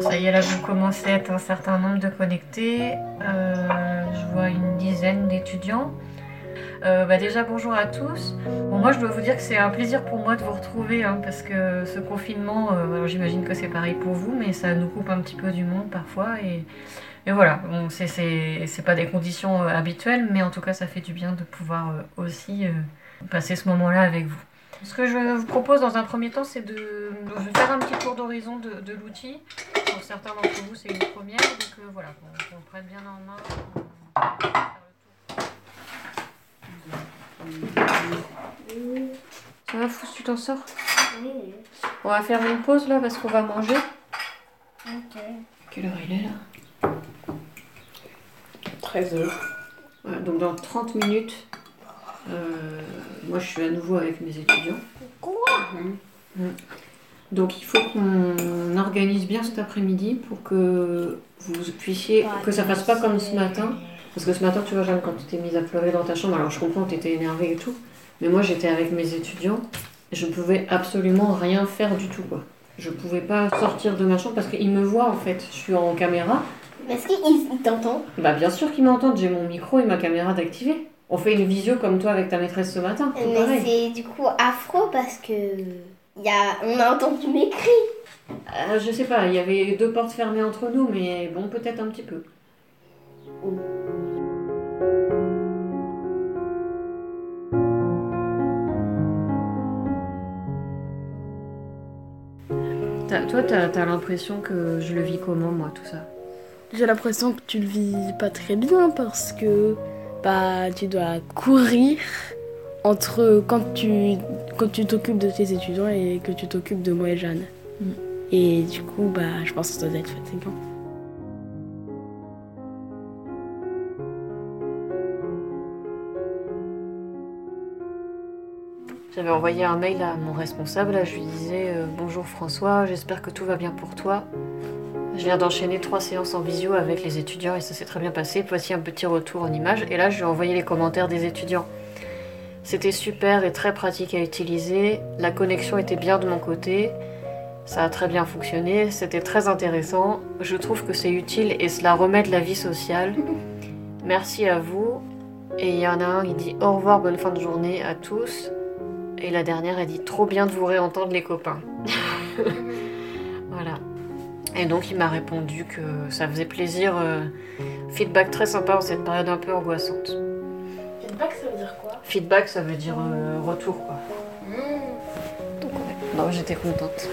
voyez là, vous commencez à être un certain nombre de connectés. Euh, je vois une dizaine d'étudiants. Euh, bah déjà bonjour à tous. Bon, moi je dois vous dire que c'est un plaisir pour moi de vous retrouver hein, parce que ce confinement, euh, alors j'imagine que c'est pareil pour vous, mais ça nous coupe un petit peu du monde parfois et, et voilà. Bon, c'est- pas des conditions euh, habituelles, mais en tout cas ça fait du bien de pouvoir aussi passer ce moment-là avec vous. Ce que je vous propose dans un premier temps, c'est de, faire un petit tour d'horizon de l'outil. Pour certains d'entre vous, c'est une première, donc euh, voilà, qu'on qu'on prenne bien en main. on va faire le tour. Ça va, Fous, tu t'en sors? On va faire une pause là parce qu'on va manger. Ok. Quelle heure il est là? 13 heures. Voilà, donc dans 30 minutes, euh, moi je suis à nouveau avec mes étudiants. Quoi? Mm. Donc il faut qu'on organise bien cet après-midi pour que vous puissiez, que ça fasse pas comme ce matin. Parce que ce matin, tu vois, Jeanne, quand tu t'es mise à pleurer dans ta chambre, alors je comprends tu étais énervée et tout, mais moi j'étais avec mes étudiants, et je ne pouvais absolument rien faire du tout, quoi. Je pouvais pas sortir de ma chambre parce qu'ils me voient en fait. Je suis en caméra. Est-ce qu'ils t'entendent Bah bien sûr qu'ils m'entendent, j'ai mon micro et ma caméra d'activer. On fait une visio comme toi avec ta maîtresse ce matin, Mais c'est du coup affreux parce que y a... on a entendu mes cris. Euh, je sais pas, il y avait deux portes fermées entre nous, mais bon, peut-être un petit peu. Toi, t'as as, l'impression que je le vis comment, moi, tout ça? J'ai l'impression que tu le vis pas très bien parce que bah tu dois courir entre quand tu quand tu t'occupes de tes étudiants et que tu t'occupes de moi et Jeanne. Mm. Et du coup bah je pense que ça doit être fatigant. J'avais envoyé un mail à mon responsable, là, je lui disais euh, Bonjour François, j'espère que tout va bien pour toi. Je viens d'enchaîner trois séances en visio avec les étudiants et ça s'est très bien passé. Voici un petit retour en image. Et là, je lui ai envoyé les commentaires des étudiants. C'était super et très pratique à utiliser. La connexion était bien de mon côté. Ça a très bien fonctionné. C'était très intéressant. Je trouve que c'est utile et cela remet de la vie sociale. Merci à vous. Et il y en a un, il dit au revoir, bonne fin de journée à tous. Et la dernière, elle dit trop bien de vous réentendre les copains. voilà. Et donc il m'a répondu que ça faisait plaisir. euh, feedback très sympa en cette période un peu angoissante. Feedback ça veut dire quoi? Feedback, ça veut dire euh, retour quoi. Donc ouais. Non, j'étais contente.